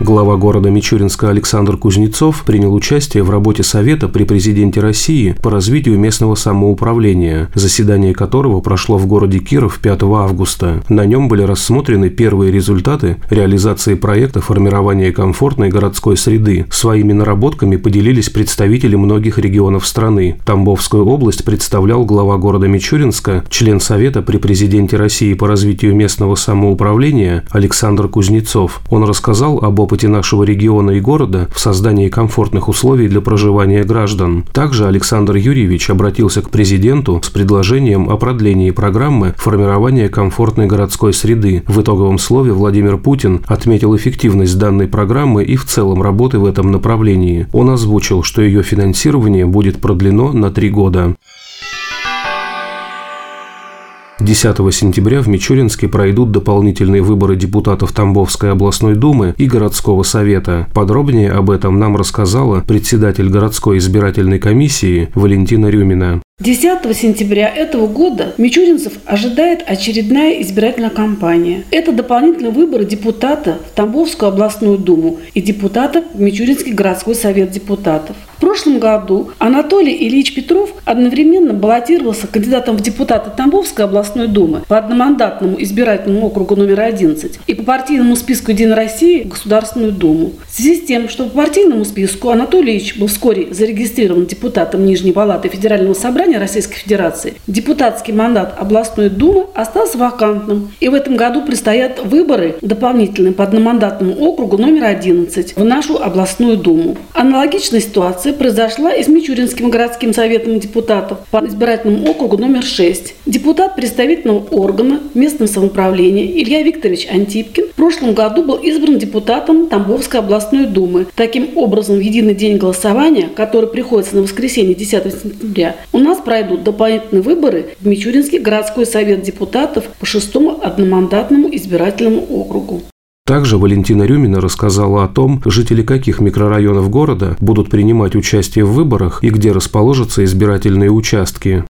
Глава города Мичуринска Александр Кузнецов принял участие в работе Совета при президенте России по развитию местного самоуправления, заседание которого прошло в городе Киров 5 августа. На нем были рассмотрены первые результаты реализации проекта формирования комфортной городской среды. Своими наработками поделились представители многих регионов страны. Тамбовскую область представлял глава города Мичуринска, член Совета при президенте России по развитию местного самоуправления Александр Кузнецов. Он рассказал об опыте нашего региона и города в создании комфортных условий для проживания граждан. Также Александр Юрьевич обратился к президенту с предложением о продлении программы формирования комфортной городской среды. В итоговом слове Владимир Путин отметил эффективность данной программы и в целом работы в этом направлении. Он озвучил, что ее финансирование будет продлено на три года. 10 сентября в Мичуринске пройдут дополнительные выборы депутатов Тамбовской областной думы и городского совета. Подробнее об этом нам рассказала председатель городской избирательной комиссии Валентина Рюмина. 10 сентября этого года Мичуринцев ожидает очередная избирательная кампания. Это дополнительные выборы депутата в Тамбовскую областную думу и депутата в Мичуринский городской совет депутатов. В прошлом году Анатолий Ильич Петров одновременно баллотировался кандидатом в депутаты Тамбовской областной думы по одномандатному избирательному округу номер 11 и по партийному списку «Единой России» в Государственную думу. В связи с тем, что по партийному списку Анатолий Ильич был вскоре зарегистрирован депутатом Нижней Палаты Федерального собрания, собрания Российской Федерации депутатский мандат областной думы остался вакантным. И в этом году предстоят выборы дополнительные по одномандатному округу номер 11 в нашу областную думу. Аналогичная ситуация произошла и с Мичуринским городским советом депутатов по избирательному округу номер 6. Депутат представительного органа местного самоуправления Илья Викторович Антипкин в прошлом году был избран депутатом Тамбовской областной думы. Таким образом, в единый день голосования, который приходится на воскресенье 10 сентября, у нас пройдут дополнительные выборы в Мичуринский городской совет депутатов по шестому одномандатному избирательному округу. Также Валентина Рюмина рассказала о том, жители каких микрорайонов города будут принимать участие в выборах и где расположатся избирательные участки.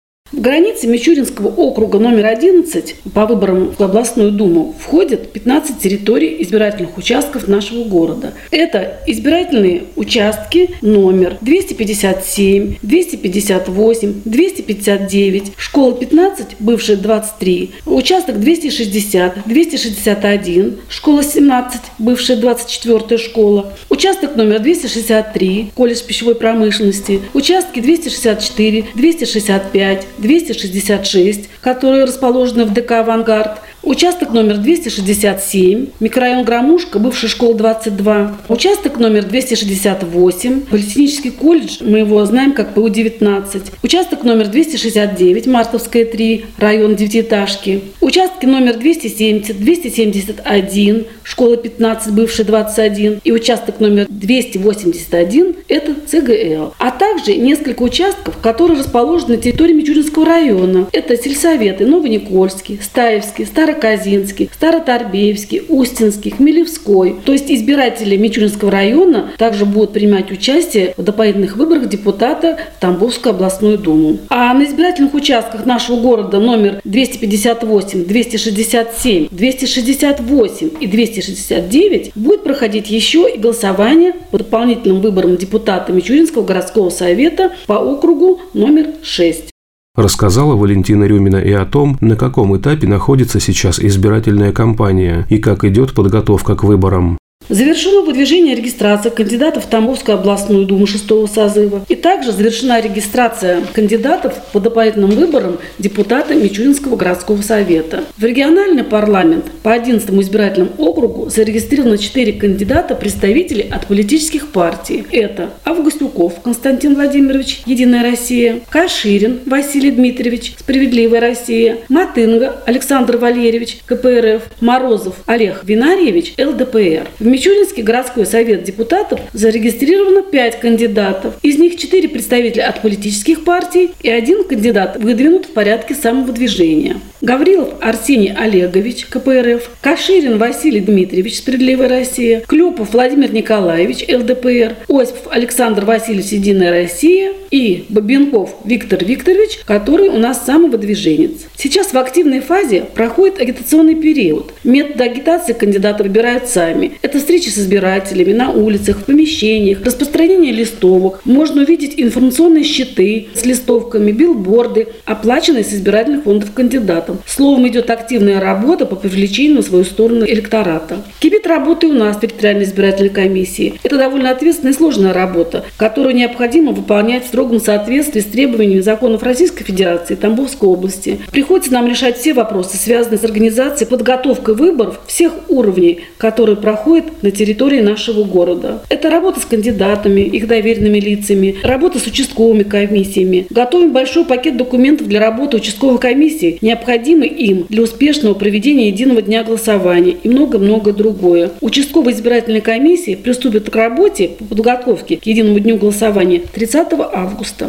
Границы Мичуринского округа номер 11 по выборам в областную думу входят 15 территорий избирательных участков нашего города. Это избирательные участки номер 257, 258, 259, школа 15, бывшая 23, участок 260, 261, школа 17, бывшая 24 школа, участок номер 263, колледж пищевой промышленности, участки 264, 265, 266, которые расположены в ДК «Авангард», Участок номер 267, микрорайон Громушка, бывшая школа 22. Участок номер 268, Политехнический колледж, мы его знаем как ПУ-19. Участок номер 269, Мартовская 3, район девятиэтажки. Участки номер 270, 271, школа 15, бывшая 21. И участок номер 281 – это ЦГЛ. А также несколько участков, которые расположены на территории Мичуринского района. Это сельсоветы Новоникольский, Стаевский, Старый Староказинский, Староторбеевский, Устинский, Хмелевской. То есть избиратели Мичуринского района также будут принимать участие в дополнительных выборах депутата в Тамбовскую областную думу. А на избирательных участках нашего города номер 258, 267, 268 и 269 будет проходить еще и голосование по дополнительным выборам депутата Мичуринского городского совета по округу номер 6. Рассказала Валентина Рюмина и о том, на каком этапе находится сейчас избирательная кампания и как идет подготовка к выборам. Завершено выдвижение регистрации кандидатов в Тамбовскую областную думу шестого созыва. И также завершена регистрация кандидатов по дополнительным выборам депутата Мичуринского городского совета. В региональный парламент по 11 избирательному округу зарегистрировано 4 кандидата представителей от политических партий. Это Августюков Константин Владимирович, Единая Россия, Каширин Василий Дмитриевич, Справедливая Россия, Матынга Александр Валерьевич, КПРФ, Морозов Олег Винарьевич, ЛДПР. Мичуринский городской совет депутатов зарегистрировано 5 кандидатов. Из них 4 представителя от политических партий и один кандидат выдвинут в порядке самовыдвижения. Гаврилов Арсений Олегович, КПРФ, Каширин Василий Дмитриевич, Справедливая Россия, Клюпов Владимир Николаевич, ЛДПР, Осипов Александр Васильевич, Единая Россия и Бабенков Виктор Викторович, который у нас самовыдвиженец. Сейчас в активной фазе проходит агитационный период. Методы агитации кандидаты выбирают сами. Это встречи с избирателями на улицах, в помещениях, распространение листовок. Можно увидеть информационные щиты с листовками, билборды, оплаченные с избирательных фондов кандидатам. Словом, идет активная работа по привлечению на свою сторону электората. Кипит работа и у нас в территориальной избирательной комиссии. Это довольно ответственная и сложная работа, которую необходимо выполнять в строгом соответствии с требованиями законов Российской Федерации и Тамбовской области. Приходится нам решать все вопросы, связанные с организацией, подготовкой выборов всех уровней, которые проходят на территории нашего города. Это работа с кандидатами, их доверенными лицами, работа с участковыми комиссиями. Готовим большой пакет документов для работы участковой комиссии, необходимый им для успешного проведения единого дня голосования и много-много другое. Участковые избирательные комиссии приступят к работе по подготовке к единому дню голосования 30 августа.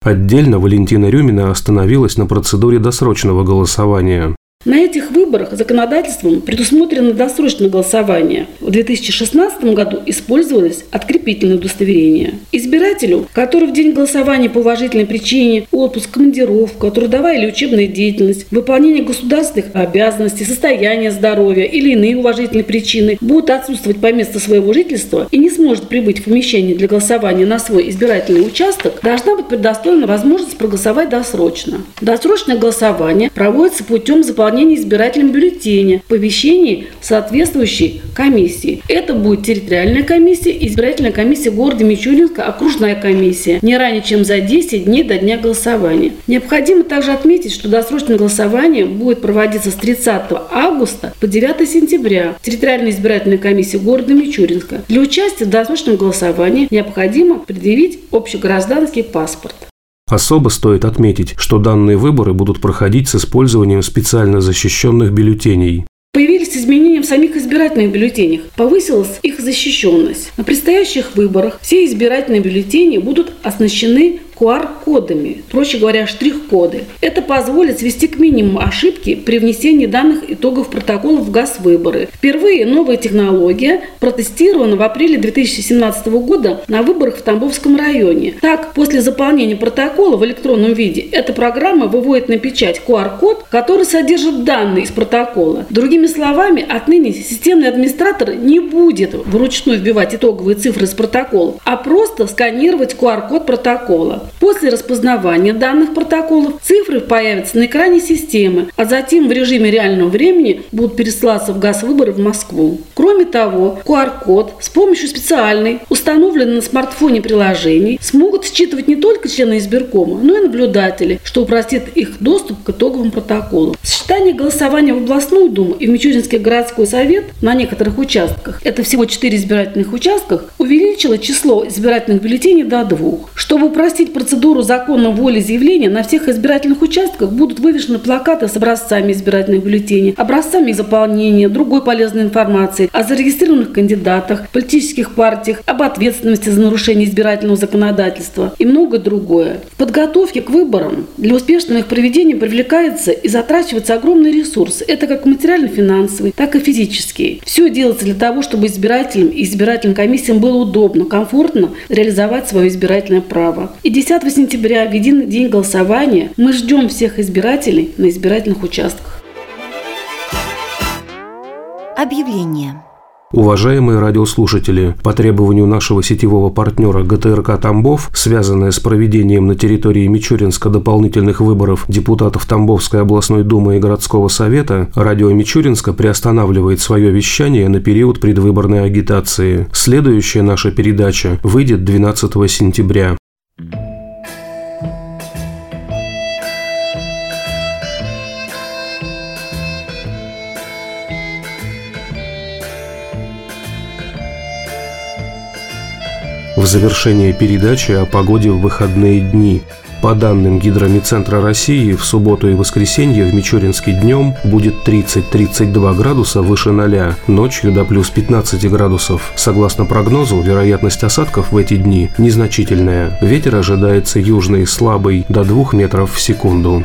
Отдельно Валентина Рюмина остановилась на процедуре досрочного голосования. На этих выборах законодательством предусмотрено досрочное голосование. В 2016 году использовалось открепительное удостоверение. Избирателю, который в день голосования по уважительной причине, отпуск, командировка, трудовая или учебная деятельность, выполнение государственных обязанностей, состояние здоровья или иные уважительные причины будут отсутствовать по месту своего жительства и не сможет прибыть в помещение для голосования на свой избирательный участок, должна быть предоставлена возможность проголосовать досрочно. Досрочное голосование проводится путем заполнения заполнения избирательным бюллетеня помещении соответствующей комиссии. Это будет территориальная комиссия, избирательная комиссия города Мичуринска, окружная комиссия, не ранее, чем за 10 дней до дня голосования. Необходимо также отметить, что досрочное голосование будет проводиться с 30 августа по 9 сентября в территориальной избирательной комиссии города Мичуринска. Для участия в досрочном голосовании необходимо предъявить общегражданский паспорт. Особо стоит отметить, что данные выборы будут проходить с использованием специально защищенных бюллетеней. Появились изменения в самих избирательных бюллетенях. Повысилась их защищенность. На предстоящих выборах все избирательные бюллетени будут оснащены QR-кодами, проще говоря, штрих-коды. Это позволит свести к минимуму ошибки при внесении данных итогов протоколов в ГАЗ-выборы. Впервые новая технология протестирована в апреле 2017 года на выборах в Тамбовском районе. Так, после заполнения протокола в электронном виде эта программа выводит на печать QR-код, который содержит данные из протокола. Другими словами, отныне системный администратор не будет вручную вбивать итоговые цифры из протокола, а просто сканировать QR-код протокола. После распознавания данных протоколов цифры появятся на экране системы, а затем в режиме реального времени будут пересылаться в газ выборы в Москву. Кроме того, QR-код с помощью специальной, установленной на смартфоне приложений, смогут считывать не только члены избиркома, но и наблюдатели, что упростит их доступ к итоговым протоколам. Сочетание голосования в областную думу и в Мичуринский городской совет на некоторых участках, это всего 4 избирательных участках, увеличило число избирательных бюллетеней до двух. Чтобы упростить процедуру законной воли заявления на всех избирательных участках будут вывешены плакаты с образцами избирательных бюллетеней, образцами заполнения, другой полезной информации о зарегистрированных кандидатах, политических партиях, об ответственности за нарушение избирательного законодательства и многое другое. В подготовке к выборам для успешного их проведения привлекается и затрачивается огромный ресурс. Это как материально-финансовый, так и физический. Все делается для того, чтобы избирателям и избирательным комиссиям было удобно, комфортно реализовать свое избирательное право. И 10 сентября, в единый день голосования, мы ждем всех избирателей на избирательных участках. Объявление. Уважаемые радиослушатели, по требованию нашего сетевого партнера ГТРК «Тамбов», связанное с проведением на территории Мичуринска дополнительных выборов депутатов Тамбовской областной думы и городского совета, радио Мичуринска приостанавливает свое вещание на период предвыборной агитации. Следующая наша передача выйдет 12 сентября. Завершение передачи о погоде в выходные дни. По данным Гидромедцентра России, в субботу и воскресенье в Мичуринске днем будет 30-32 градуса выше 0, ночью до плюс 15 градусов. Согласно прогнозу, вероятность осадков в эти дни незначительная. Ветер ожидается южный слабый до 2 метров в секунду.